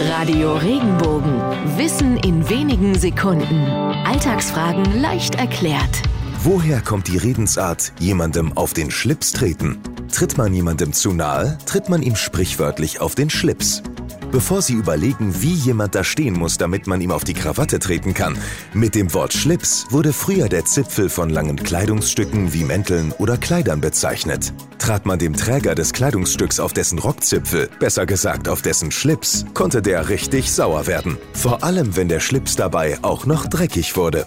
Radio Regenbogen. Wissen in wenigen Sekunden. Alltagsfragen leicht erklärt. Woher kommt die Redensart jemandem auf den Schlips treten? Tritt man jemandem zu nahe, tritt man ihm sprichwörtlich auf den Schlips. Bevor Sie überlegen, wie jemand da stehen muss, damit man ihm auf die Krawatte treten kann, mit dem Wort Schlips wurde früher der Zipfel von langen Kleidungsstücken wie Mänteln oder Kleidern bezeichnet. Trat man dem Träger des Kleidungsstücks auf dessen Rockzipfel, besser gesagt auf dessen Schlips, konnte der richtig sauer werden. Vor allem, wenn der Schlips dabei auch noch dreckig wurde.